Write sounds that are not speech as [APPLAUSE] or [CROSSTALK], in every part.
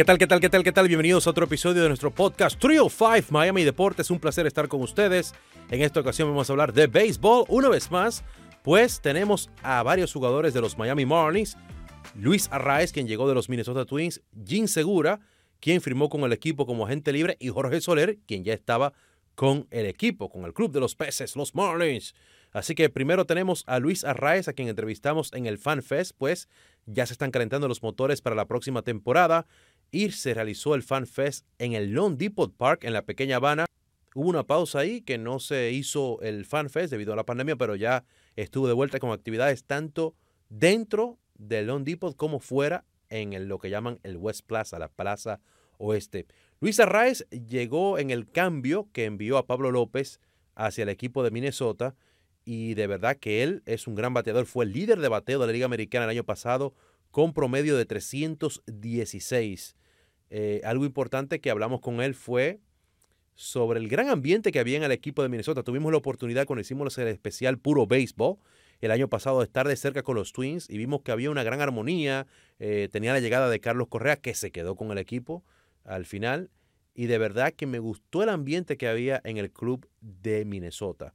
¿Qué tal, qué tal, qué tal, qué tal? Bienvenidos a otro episodio de nuestro podcast Trio 5 Miami Deportes. Un placer estar con ustedes. En esta ocasión vamos a hablar de béisbol una vez más, pues tenemos a varios jugadores de los Miami Marlins. Luis Arraez, quien llegó de los Minnesota Twins, Jim Segura, quien firmó con el equipo como agente libre, y Jorge Soler, quien ya estaba con el equipo, con el club de los peces, los Marlins. Así que primero tenemos a Luis Arraez, a quien entrevistamos en el Fan Fest, pues ya se están calentando los motores para la próxima temporada y se realizó el Fan Fest en el Lone Depot Park en la pequeña Habana. Hubo una pausa ahí que no se hizo el Fan Fest debido a la pandemia, pero ya estuvo de vuelta con actividades tanto dentro del Lone Depot como fuera en lo que llaman el West Plaza, la Plaza Oeste. Luis Arraez llegó en el cambio que envió a Pablo López hacia el equipo de Minnesota y de verdad que él es un gran bateador. Fue el líder de bateo de la Liga Americana el año pasado con promedio de 316. Eh, algo importante que hablamos con él fue sobre el gran ambiente que había en el equipo de Minnesota. Tuvimos la oportunidad cuando hicimos el especial Puro Béisbol el año pasado de estar de cerca con los Twins y vimos que había una gran armonía. Eh, tenía la llegada de Carlos Correa que se quedó con el equipo al final y de verdad que me gustó el ambiente que había en el club de Minnesota.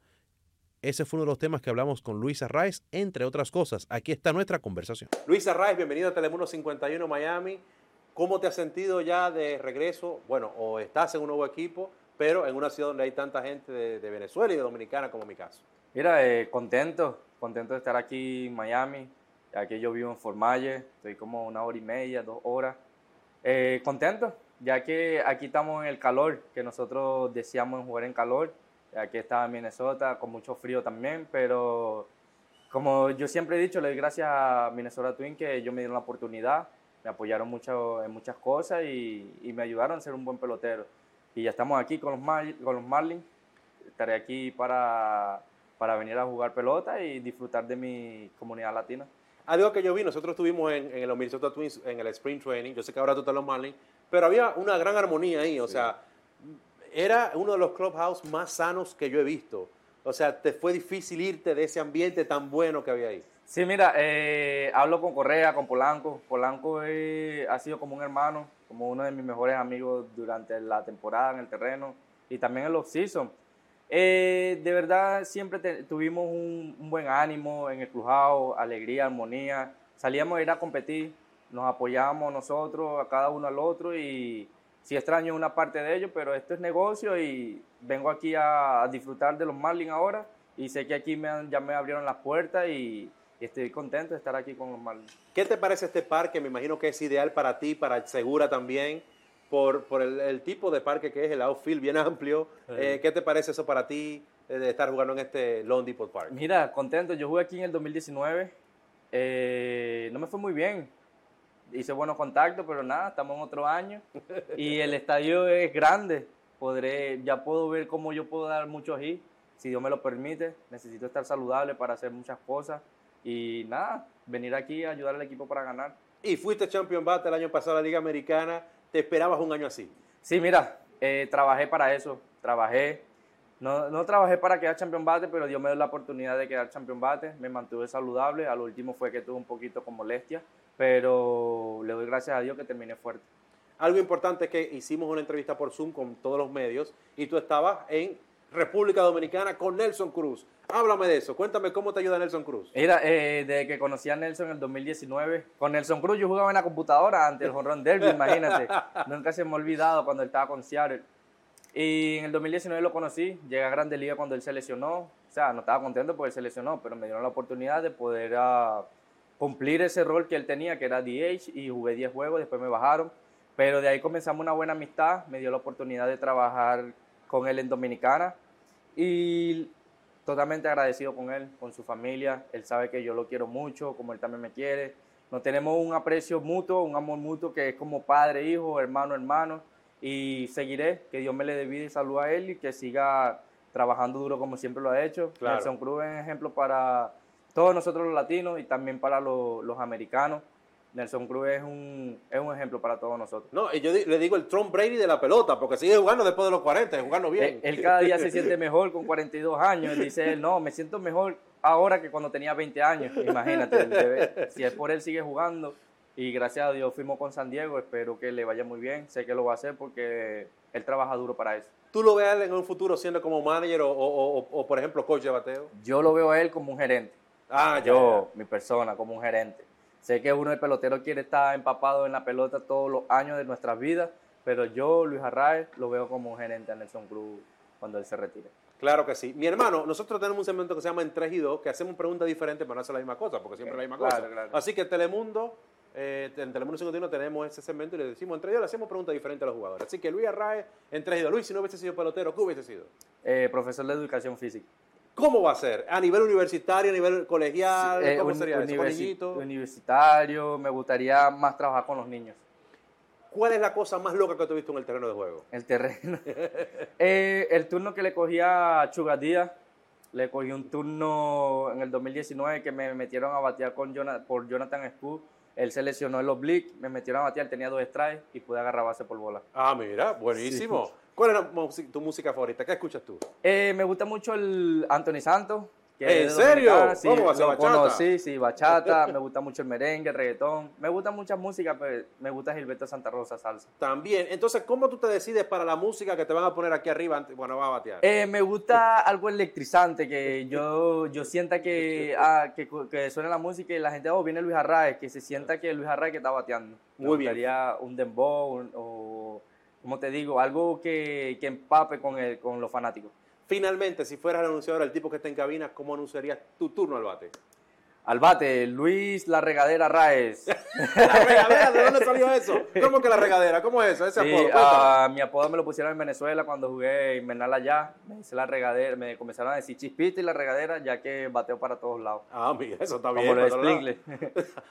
Ese fue uno de los temas que hablamos con Luis Arraez, entre otras cosas. Aquí está nuestra conversación. Luis Arraez, bienvenido a Telemundo 51 Miami. ¿Cómo te has sentido ya de regreso? Bueno, o estás en un nuevo equipo, pero en una ciudad donde hay tanta gente de, Venezuela y de Dominicana como mi caso. Mira, eh, contento, contento de estar aquí en Miami. Aquí yo vivo en Formalle, estoy como una hora y media, dos horas. Eh, contento, ya que aquí estamos en el calor, que nosotros deseamos jugar en calor. Aquí estaba en Minnesota, con mucho frío también, pero como yo siempre he dicho, le doy gracias a Minnesota Twin que yo me dieron la oportunidad me apoyaron mucho en muchas cosas y, me ayudaron a ser un buen pelotero. Y ya estamos aquí con los, con los Marlins. Estaré aquí para, para venir a jugar pelota y disfrutar de mi comunidad latina. Algo que yo vi, nosotros estuvimos en, en los Minnesota Twins en el Spring Training, yo sé que ahora tú estás los Marlins, pero había una gran armonía ahí, o sea, era uno de los clubhouse más sanos que yo he visto. O sea, te fue difícil irte de ese ambiente tan bueno que había ahí. Sí, mira, eh, hablo con Correa, con Polanco. Polanco ha sido como un hermano, como uno de mis mejores amigos durante la temporada en el terreno y también en los season. Eh, de verdad, siempre tuvimos un, buen ánimo en el crujado, alegría, armonía. Salíamos a ir a competir, nos apoyábamos nosotros, a cada uno al otro y sí extraño una parte de ello, pero esto es negocio y vengo aquí a, disfrutar de los Marlins ahora y sé que aquí ya me abrieron las puertas y y estoy contento de estar aquí con los Marlins. ¿Qué te parece este parque? Me imagino que es ideal para ti, para Segura también, por, por el, tipo de parque que es, el outfield bien amplio. Eh, ¿Qué te parece eso para ti eh, de estar jugando en este Lone Depot Park? Mira, contento. Yo jugué aquí en el 2019. Eh, no me fue muy bien. Hice buenos contactos, pero nada, estamos en otro año. [LAUGHS] y el estadio es grande. Podré, ya puedo ver cómo yo puedo dar muchos hits, si Dios me lo permite. Necesito estar saludable para hacer muchas cosas y nada, venir aquí a ayudar al equipo para ganar. Y fuiste champion bate el año pasado a la Liga Americana. ¿Te esperabas un año así? Sí, mira, eh, trabajé para eso. Trabajé. No, no, trabajé para quedar champion bate, pero Dios me dio la oportunidad de quedar champion bate. Me mantuve saludable. Al último fue que tuve un poquito con molestia, pero le doy gracias a Dios que terminé fuerte. Algo importante es que hicimos una entrevista por Zoom con todos los medios y tú estabas en República Dominicana con Nelson Cruz. Háblame de eso, cuéntame cómo te ayuda Nelson Cruz. Mira, eh, desde que conocí a Nelson en el 2019, con Nelson Cruz yo jugaba en la computadora ante el Honron Derby, imagínate. [LAUGHS] Nunca se me ha olvidado cuando él estaba con Seattle. Y en el 2019 lo conocí, llegué a Grande Liga cuando él se lesionó. O sea, no estaba contento porque él se lesionó, pero me dieron la oportunidad de poder uh, cumplir ese rol que él tenía, que era DH, y jugué 10 juegos, después me bajaron. Pero de ahí comenzamos una buena amistad, me dio la oportunidad de trabajar con él en Dominicana y totalmente agradecido con él, con su familia. Él sabe que yo lo quiero mucho, como él también me quiere. Nos tenemos un aprecio mutuo, un amor mutuo que es como padre, hijo, hermano, hermano. Y seguiré, que Dios me le dé vida y salud a él y que siga trabajando duro como siempre lo ha hecho. Claro. Nelson Cruz es un ejemplo para todos nosotros los latinos y también para los, los americanos. Nelson Cruz es un, es un ejemplo para todos nosotros. No, y yo le digo el Trump Brady de la pelota, porque sigue jugando después de los 40, jugando bien. Él, cada día se siente mejor con 42 años. Él dice, él, no, me siento mejor ahora que cuando tenía 20 años. Imagínate, si es por él sigue jugando Y gracias a Dios fuimos con San Diego, espero que le vaya muy bien, sé que lo va a hacer porque él trabaja duro para eso. ¿Tú lo ves a él en un futuro siendo como manager o, o- o- o, por ejemplo, coach de bateo? Yo lo veo a él como un gerente. Ah, ya, yo, mi persona, como un gerente. Sé que uno de pelotero quiere estar empapado en la pelota todos los años de nuestras vidas, pero yo, Luis Arraez, lo veo como un gerente a Nelson Cruz cuando él se retire. Claro que sí. Mi hermano, nosotros tenemos un segmento que se llama En 3 y 2, que hacemos preguntas diferentes para no hacer la misma cosa, porque siempre es la misma Claro, cosa. claro. Así que Telemundo, eh, en Telemundo 51 tenemos ese segmento y le decimos, entre ellos le hacemos preguntas diferentes a los jugadores. Así que Luis Arraez, en 3 y 2. Luis, si no hubiese sido pelotero, ¿qué hubiese sido? Eh, profesor de educación física. ¿Cómo va a ser? ¿A nivel universitario, a nivel colegial? Eh, ¿Cómo sería eso? ¿Con universi- niñitos? Universitario, me gustaría más trabajar con los niños. ¿Cuál es la cosa más loca que has visto en el terreno de juego? El terreno. [LAUGHS] Eh, el turno que le cogí a Chuga Díaz, le cogí un turno en el 2019 que me metieron a batear con Jona- por Jonathan Scoot. Él se lesionó el oblique, me metieron a batear, tenía dos strikes y pude agarrar base por bola. Ah, mira, buenísimo. ¿Cuál es la tu música favorita? ¿Qué escuchas tú? Eh, me gusta mucho el Anthony Santos. que ¿En es serio? Sí, ¿Cómo va a ser lo bachata? conocí, sí, bachata. me gusta mucho el merengue, el reggaetón. Me gusta mucha música, pero me gusta Gilberto Santa Rosa, salsa. También. Entonces, ¿cómo tú te decides para la música que te van a poner aquí arriba antes- cuando vas a batear? Eh, me gusta algo electrizante, que yo, yo sienta que, ah, que, que suene la música y la gente, oh, viene Luis Arraez, que se sienta que Luis Arraez que está bateando. Me Muy bien. gustaría un dembow un- o, como te digo, algo que, que empape con, el, con los fanáticos. Finalmente, si fueras el anunciador, el tipo que está en cabina, ¿cómo anunciarías tu turno al bate? Al bate, Luis La Regadera Raez. [LAUGHS] La regadera, ¿de dónde salió eso? ¿Cómo que la regadera? ¿Cómo es eso? Ese Sí, apodo. Ah, mi apodo me lo pusieron en Venezuela cuando jugué invernal allá. Me dice la regadera, me comenzaron a decir chispita y la regadera, ya que bateo para todos lados. Ah, mira, eso está bien. Como lo. [LAUGHS]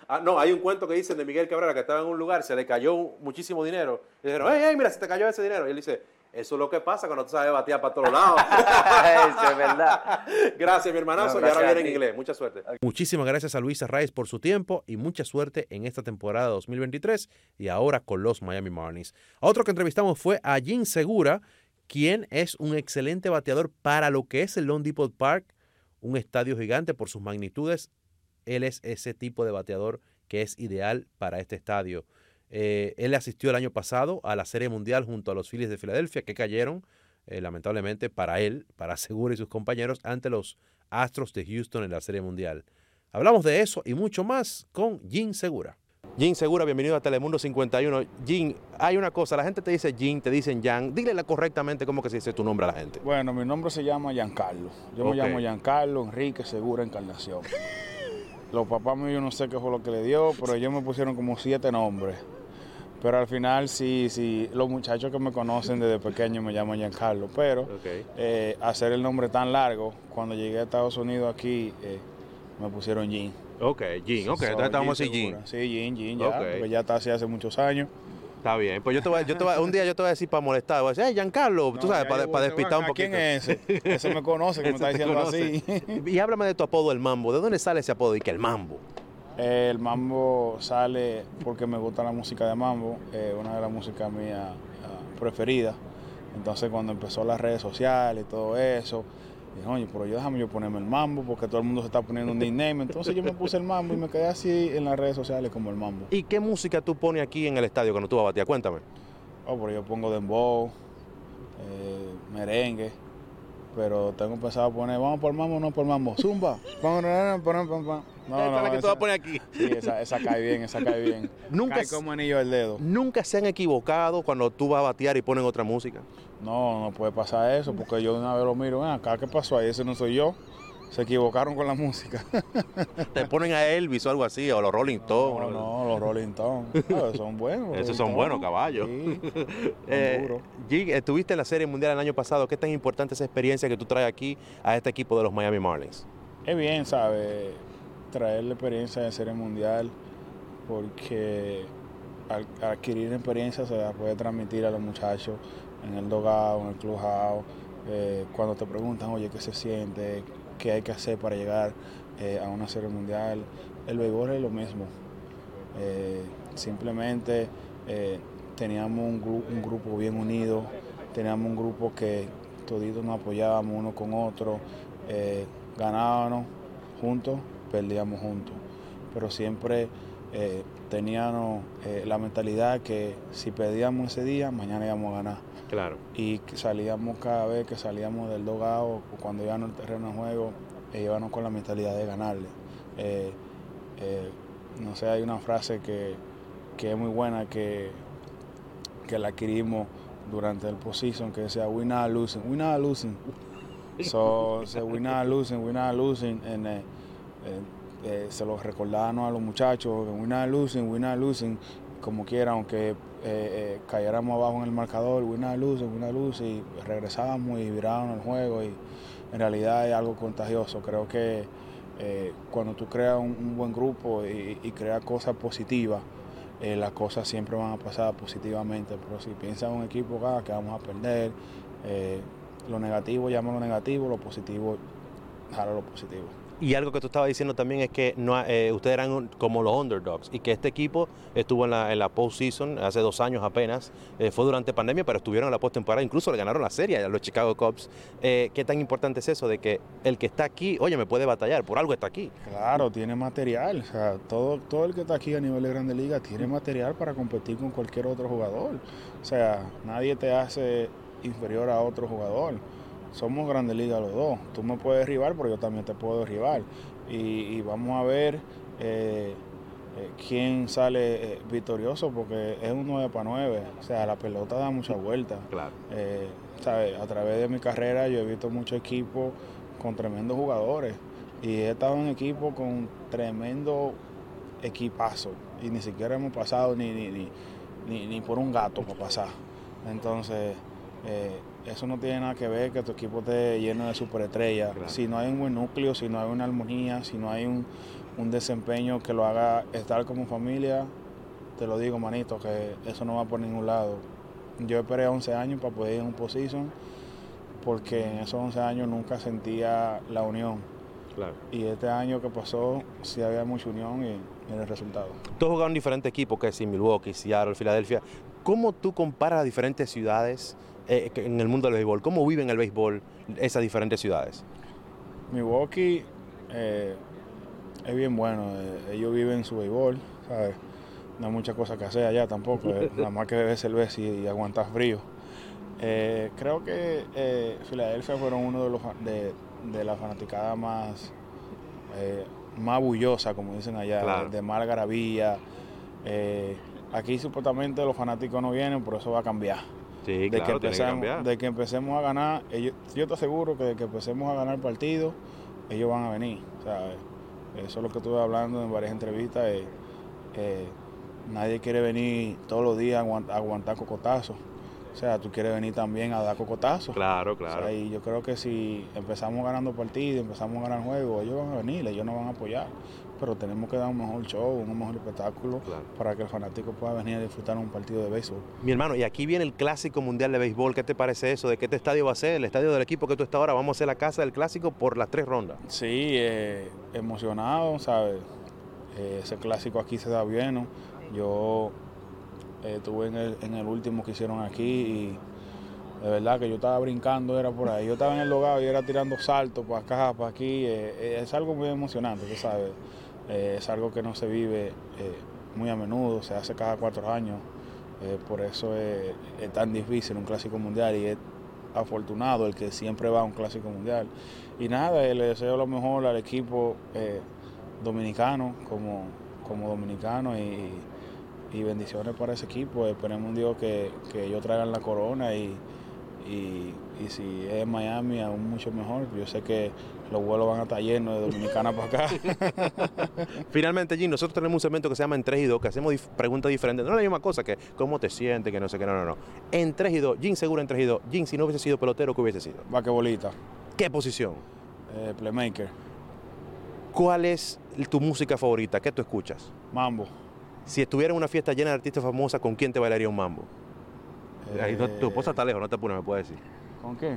Ah, no, hay un cuento que dicen de Miguel Cabrera que estaba en un lugar, se le cayó muchísimo dinero. Y dijeron, hey, hey, mira, se te cayó ese dinero. Y él dice, eso es lo que pasa cuando tú sabes batear para todos lados. [LAUGHS] Eso es verdad. Gracias, mi hermanazo. No, y ahora viene en inglés. Mucha suerte. Muchísimas gracias a Luis Arraez por su tiempo y mucha suerte en esta temporada 2023 y ahora con los Miami Marlins. Otro que entrevistamos fue a Jim Segura, quien es un excelente bateador para lo que es el Lone Depot Park, un estadio gigante por sus magnitudes. Él es ese tipo de bateador que es ideal para este estadio. Eh, él asistió el año pasado a la Serie Mundial junto a los Phillies de Filadelfia, que cayeron, eh, lamentablemente, para él, para [LAUGHS] Segura y sus compañeros, ante los Astros de Houston en la Serie Mundial. Hablamos de eso y mucho más con Jim Segura. Jim Segura, bienvenido a Telemundo 51. Jim, hay una cosa, la gente te dice Jim, te dicen Jan. Dígale correctamente cómo que se dice tu nombre a la gente. Bueno, mi nombre se llama Giancarlo. Yo me llamo Giancarlo Enrique Segura Encarnación. [LAUGHS] Los papás míos no sé qué fue lo que le dio, pero ellos me pusieron como siete nombres. Pero al final sí, sí, los muchachos que me conocen desde pequeño me llaman Giancarlo. Pero eh, hacer el nombre tan largo, cuando llegué a Estados Unidos aquí, eh, me pusieron Jean. Ok, Jim, ok, So, entonces estamos así. Jim. Sí, Jean, Jean, ya, Ok. porque ya está así hace muchos años. Está bien, pues yo te voy, yo te voy- un día yo te voy a decir para molestar, voy a decir, hey, Giancarlo, tú No, sabes, ya para, para despistar un ¿a poquito. ¿Quién es ese? Ese me conoce, que me [LAUGHS] está diciendo conoce. así. [LAUGHS] Y háblame de tu apodo, el Mambo. ¿De dónde sale ese apodo y que el Mambo? El mambo sale porque me gusta la música de mambo, eh, una de las músicas mías ah, preferidas. Entonces cuando empezó las redes sociales y todo eso, dije, oye, pero yo déjame yo ponerme el mambo porque todo el mundo se está poniendo un nickname. Entonces yo me puse el mambo y me quedé así en las redes sociales como el mambo. ¿Y qué música tú pones aquí en el estadio cuando tú vas a batear? Cuéntame. Oh, pero yo pongo dembow, eh, merengue, pero tengo pensado poner, vamos por el mambo, no por el mambo, zumba. Pam, pam, pam, pam, pam. [LAUGHS] No, Esta es no, la que tú esa- vas a poner aquí. Sí, esa, esa cae bien, esa cae bien. [LAUGHS] Nunca cae como anillo al dedo. ¿Nunca se han equivocado cuando tú vas a batear y ponen otra música? No, no puede pasar eso, porque yo de una vez lo miro, ven acá, ¿qué pasó ahí? Ese no soy yo. Se equivocaron con la música. [LAUGHS] Te ponen a Elvis o algo así, o los Rolling Stones. No, no, los Rolling Stones. No, son buenos. Esos son buenos caballos. Sí, Eh. Gig, estuviste en la Serie Mundial el año pasado. ¿Qué tan importante esa experiencia que tú traes aquí a este equipo de los Miami Marlins? Es bien, ¿sabes? Traer la experiencia de serie mundial, porque al adquirir experiencia se la puede transmitir a los muchachos en el dogado, en el clubhouse, eh, cuando te preguntan, oye, ¿qué se siente? ¿Qué hay que hacer para llegar eh, a una serie mundial? El béisbol es lo mismo. Eh, simplemente teníamos un, un grupo bien unido, teníamos un grupo que toditos nos apoyábamos uno con otro, ganábamos juntos, perdíamos juntos, pero siempre eh, teníamos eh, la mentalidad que si perdíamos ese día, mañana íbamos a ganar. Claro. Y salíamos cada vez que salíamos del dogado o cuando íbamos al terreno de juego, eh, íbamos con la mentalidad de ganarle. Eh, no sé, hay una frase que, que es muy buena que, que la adquirimos durante el postseason que decía we not losing, we not losing. [LAUGHS] So, so we not losing, we not losing. And, eh, eh, eh, se lo recordábamos a los muchachos, we not losing, we not losing, como quiera, aunque eh, eh, cayéramos abajo en el marcador, we not losing, we not losing, y regresábamos y virábamos el juego y en realidad es algo contagioso. Creo que cuando tú creas un, buen grupo y, y creas cosas positivas, las cosas siempre van a pasar positivamente. Pero si piensas en un equipo ah, que vamos a perder, lo negativo llama lo negativo, lo positivo jala lo positivo. Y algo que tú estabas diciendo también es que no, eh, ustedes eran como los underdogs y que este equipo estuvo en la, en la postseason hace dos años apenas. eh, fue durante pandemia, pero estuvieron en la postemporada. Incluso le ganaron la serie a los Chicago Cubs. Eh, ¿Qué tan importante es eso de que el que está aquí, oye, me puede batallar, por algo está aquí? Claro, tiene material. O sea, todo, todo el que está aquí a nivel de Grande Liga tiene material para competir con cualquier otro jugador. O sea, nadie te hace inferior a otro jugador. Somos Grande Liga los dos. Tú me puedes derribar, pero yo también te puedo derribar. Y, y vamos a ver eh, eh, quién sale eh, victorioso, porque es un 9 para 9. O sea, la pelota da mucha vuelta. Claro. Eh, ¿sabe? A través de mi carrera yo he visto muchos equipos con tremendos jugadores y he estado en equipos con tremendo equipazo y ni siquiera hemos pasado ni, ni, ni, ni- ni por un gato para pasar. Entonces, eh, eso no tiene nada que ver que tu equipo esté lleno de superestrellas. Claro. Si no hay un buen núcleo, si no hay una armonía, si no hay un, un desempeño que lo haga estar como familia, te lo digo, manito, que eso no va por ningún lado. Yo esperé 11 años para poder ir a un position porque en esos 11 años nunca sentía la unión. Claro. Y este año que pasó sí había mucha unión y, y el resultado. Tú has jugado en diferentes equipos, que si Milwaukee, Seattle, Filadelfia. ¿Cómo tú comparas diferentes ciudades eh, en el mundo del béisbol? ¿Cómo viven el béisbol esas diferentes ciudades? Milwaukee eh, es bien bueno, eh, ellos viven su béisbol, ¿sabes? No hay muchas cosas que hacer allá tampoco, eh, [LAUGHS] nada más que beber cerveza y, y aguantar frío. Eh, creo que eh, Filadelfia fueron uno de los de, de la fanaticada más eh, más bullosa, como dicen allá, Claro. de algarabía. Eh, aquí supuestamente los fanáticos no vienen, pero eso va a cambiar. Sí, de, que empecemos, de que empecemos a ganar, ellos, yo te aseguro que de que empecemos a ganar partidos, ellos van a venir. ¿sabes? Eso es lo que estuve hablando en varias entrevistas. eh, eh, nadie quiere venir todos los días a aguant- a aguantar cocotazos. O sea, tú quieres venir también a dar cocotazos. Claro, O claro. sea, y yo creo que si empezamos ganando partidos, empezamos a ganar juegos, ellos van a venir, ellos nos van a apoyar. Pero tenemos que dar un mejor show, un mejor espectáculo Claro. para que el fanático pueda venir a disfrutar un partido de béisbol. Mi hermano, y aquí viene el Clásico Mundial de Béisbol. ¿Qué te parece eso? ¿De qué este estadio va a ser? El estadio del equipo que tú estás ahora. Vamos a hacer la casa del Clásico por las tres rondas. Sí, eh, emocionado, ¿sabes? Eh, ese clásico aquí se da bien, ¿no? Yo eh, estuve en el, en el último que hicieron aquí y de verdad que yo estaba brincando, era por ahí. Yo estaba en el logado y era tirando saltos para acá, para aquí. eh, es algo muy emocionante, tú sabes. Eh, es algo que no se vive eh, muy a menudo, se hace cada cuatro años. Eh, por eso es, tan difícil un clásico mundial y es afortunado el que siempre va a un clásico mundial. Y nada, le deseo lo mejor al equipo dominicano como, como dominicano y, y bendiciones para ese equipo. Esperemos un Dios que, que ellos traigan la corona y, y, y si es Miami aún mucho mejor. Yo sé que los vuelos van a estar llenos de dominicanas para acá. [LAUGHS] Finalmente, Jim, nosotros tenemos un segmento que se llama En 3 y 2, que hacemos dif- preguntas diferentes. No es la misma cosa que cómo te sientes, que no sé qué, no, no, no. En 3 y 2, Jim seguro en 3 y 2. Jim, si no hubiese sido pelotero, ¿qué hubiese sido? Vaquebolita, ¿Qué posición? eh, playmaker, ¿Cuál es tu música favorita? ¿Qué tú escuchas? mambo. Si estuviera en una fiesta llena de artistas famosos, ¿con quién te bailaría un mambo? Ahí no- tu esposa está lejos, no te apures, me puede decir. ¿Con qué?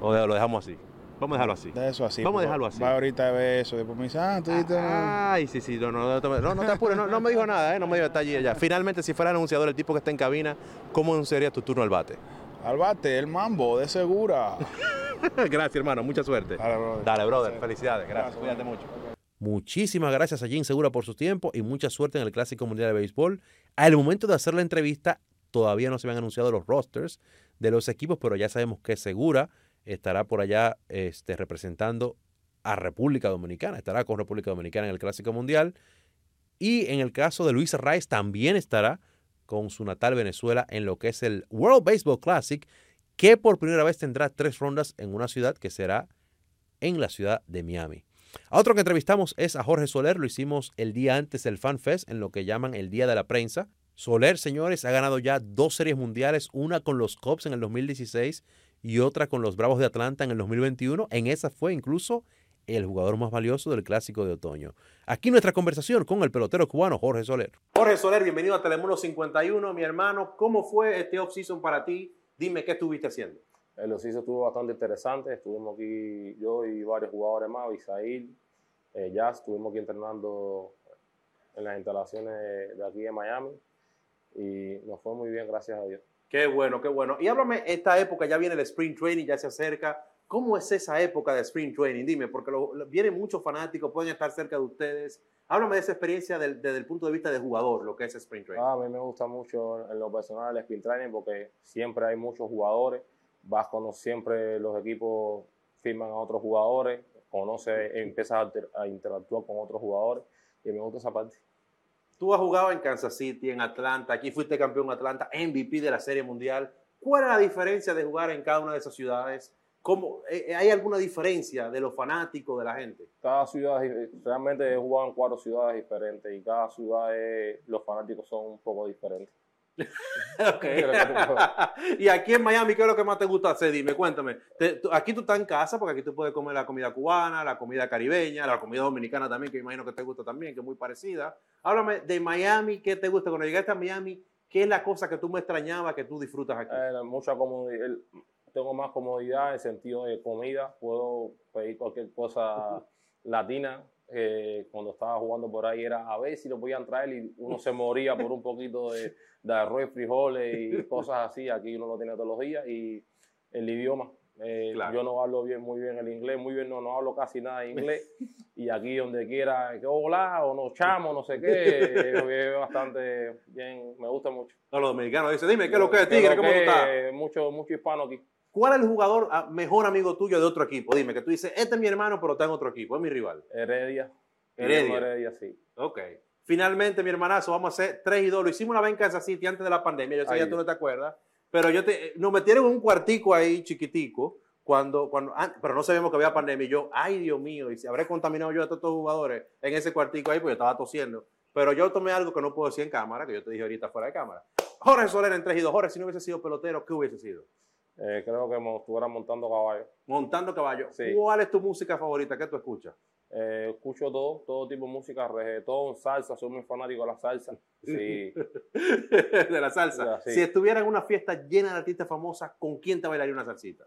O lo dejamos así. Vamos a dejarlo así. De eso así. Vamos a dejarlo así. Va ahorita a ver eso, después me dice, ah, tú no. Ay, sí, sí, no, no, no, no, te apures, no, no me dijo nada, ¿eh? no me dijo está allí allá. Finalmente, si fuera el anunciador, el tipo que está en cabina, ¿cómo anunciaría tu turno al bate? Al bate, el mambo, de segura. [LAUGHS] Gracias, hermano, mucha suerte. Dale, brother. Dale, brother, felicidades, gracias, cuídate mucho. Muchísimas gracias a Jim Segura por su tiempo y mucha suerte en el Clásico Mundial de Béisbol. Al momento de hacer la entrevista, todavía no se habían anunciado los rosters de los equipos, pero ya sabemos que Segura estará por allá este, representando a República Dominicana, estará con República Dominicana en el Clásico Mundial. Y en el caso de Luis Rice también estará con su natal Venezuela en lo que es el World Baseball Classic, que por primera vez tendrá tres rondas en una ciudad que será en la ciudad de Miami. A otro que entrevistamos es a Jorge Soler, lo hicimos el día antes del Fan Fest, en lo que llaman el Día de la Prensa. Soler, señores, ha ganado ya dos series mundiales, una con los Cubs en el 2016 y otra con los Bravos de Atlanta en el 2021. En esa fue incluso el jugador más valioso del Clásico de Otoño. Aquí nuestra conversación con el pelotero cubano Jorge Soler. Jorge Soler, bienvenido a Telemundo 51, mi hermano. ¿Cómo fue este off-season para ti? Dime qué estuviste haciendo. El off-season estuvo bastante interesante. Estuvimos aquí yo y varios jugadores más, Isaíl, eh, Jazz, estuvimos aquí entrenando en las instalaciones de aquí en Miami y nos fue muy bien, gracias a Dios. Qué bueno, qué bueno. Y háblame, esta época ya viene el Spring Training, ya se acerca. ¿Cómo es esa época de Spring Training? Dime, porque vienen muchos fanáticos, pueden estar cerca de ustedes. Háblame de esa experiencia desde el punto de vista de jugador, lo que es Spring Training. Ah, a mí me gusta mucho en lo personal el Spring Training porque siempre hay muchos jugadores. Vas con siempre los equipos firman a otros jugadores, conoce, empiezas a, a interactuar con otros jugadores y me gusta esa parte. Tú has jugado en Kansas City, en Atlanta, aquí fuiste campeón Atlanta, MVP de la Serie Mundial. ¿Cuál es la diferencia de jugar en cada una de esas ciudades? ¿Cómo, eh, eh, ¿Hay alguna diferencia de los fanáticos, de la gente? Cada ciudad, realmente he jugado en cuatro ciudades diferentes y cada ciudad, los fanáticos son un poco diferentes. [LAUGHS] y aquí en Miami, ¿qué es lo que más te gusta hacer? Dime, cuéntame. aquí tú estás en casa porque aquí tú puedes comer la comida cubana, la comida caribeña, la comida dominicana también, que imagino que te gusta también, que es muy parecida. Háblame de Miami, ¿qué te gusta? Cuando llegaste a Miami, ¿qué es la cosa que tú me extrañabas que tú disfrutas aquí? Eh, mucha comodidad. Tengo más comodidad en sentido de comida. Puedo pedir cualquier cosa [LAUGHS] latina eh, cuando estaba jugando por ahí era a ver si lo podían traer y uno se moría por un poquito de, de arroz, frijoles y [LAUGHS] cosas así. Aquí uno lo tiene todos los días y el idioma. Eh, yo no hablo bien, muy bien el inglés, muy bien, no, no hablo casi nada de [LAUGHS] inglés. Y aquí donde quiera, que hola, o no chamo, no sé qué, [LAUGHS] es bastante bien, me gusta mucho. No, los dominicanos dicen, dime, ¿qué es lo que es Tigre? ¿Cómo estás? Mucho, mucho hispano aquí. ¿Cuál es el jugador ah, mejor amigo tuyo de otro equipo? Dime, que tú dices, este es mi hermano, pero está en otro equipo, es mi rival. Heredia. Heredia. Heredia, sí. Ok. Finalmente, mi hermanazo, vamos a hacer 3 y 2. Lo hicimos una vez en Kansas City antes de la pandemia. Yo sé que tú no te acuerdas. Pero yo te, nos metieron en un cuartico ahí chiquitico. Cuando, cuando, pero no sabíamos que había pandemia. Y yo, ay Dios mío, y si habré contaminado yo a todos estos jugadores en ese cuartico ahí, porque yo estaba tosiendo. Pero yo tomé algo que no puedo decir en cámara, que yo te dije ahorita fuera de cámara. Jorge Soler en 3 y 2. Jorge, si no hubiese sido pelotero, ¿qué hubiese sido? Eh, creo que estuviera montando caballo. Montando caballo. ¿Cuál es tu música favorita? ¿Qué tú escuchas? Eh, escucho todo, todo tipo de música, reggaetón, salsa, soy muy fanático de la salsa. Sí. [LAUGHS] de la salsa. Si estuviera en una fiesta llena de artistas famosas, ¿con quién te bailaría una salsita?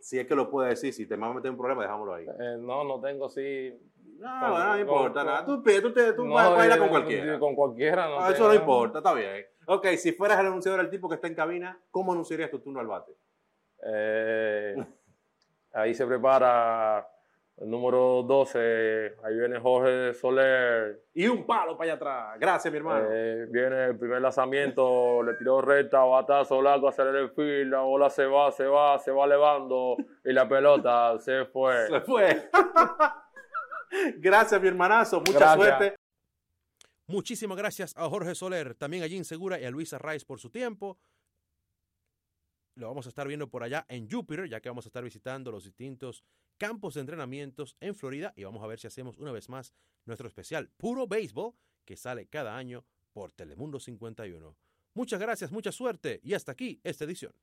Si es que lo puedes decir, si te vas a meter un problema, dejámoslo ahí. Eh, no, no tengo, sí. No, no, importa nada. Tú, tú, tú, no, bailar con cualquiera. Con cualquiera, no. Ah, eso no importa, está bien. Ok, si fueras el anunciador del tipo que está en cabina, ¿cómo anunciarías tu turno al bate? Eh, ahí se prepara el número 12, ahí viene Jorge Soler. Y un palo para allá atrás. Gracias, mi hermano. Eh, viene el primer lanzamiento, [LAUGHS] le tiró recta, batazo largo, acelera el fil, la bola se va, se va, se va elevando y la pelota se fue. Se fue. [LAUGHS] Gracias, mi hermanazo. Mucha suerte. Muchísimas gracias a Jorge Soler, también a Jim Segura y a Luisa Rice por su tiempo. Lo vamos a estar viendo por allá en Júpiter, ya que vamos a estar visitando los distintos campos de entrenamientos en Florida y vamos a ver si hacemos una vez más nuestro especial Puro Béisbol que sale cada año por Telemundo 51. Muchas gracias, mucha suerte y hasta aquí esta edición.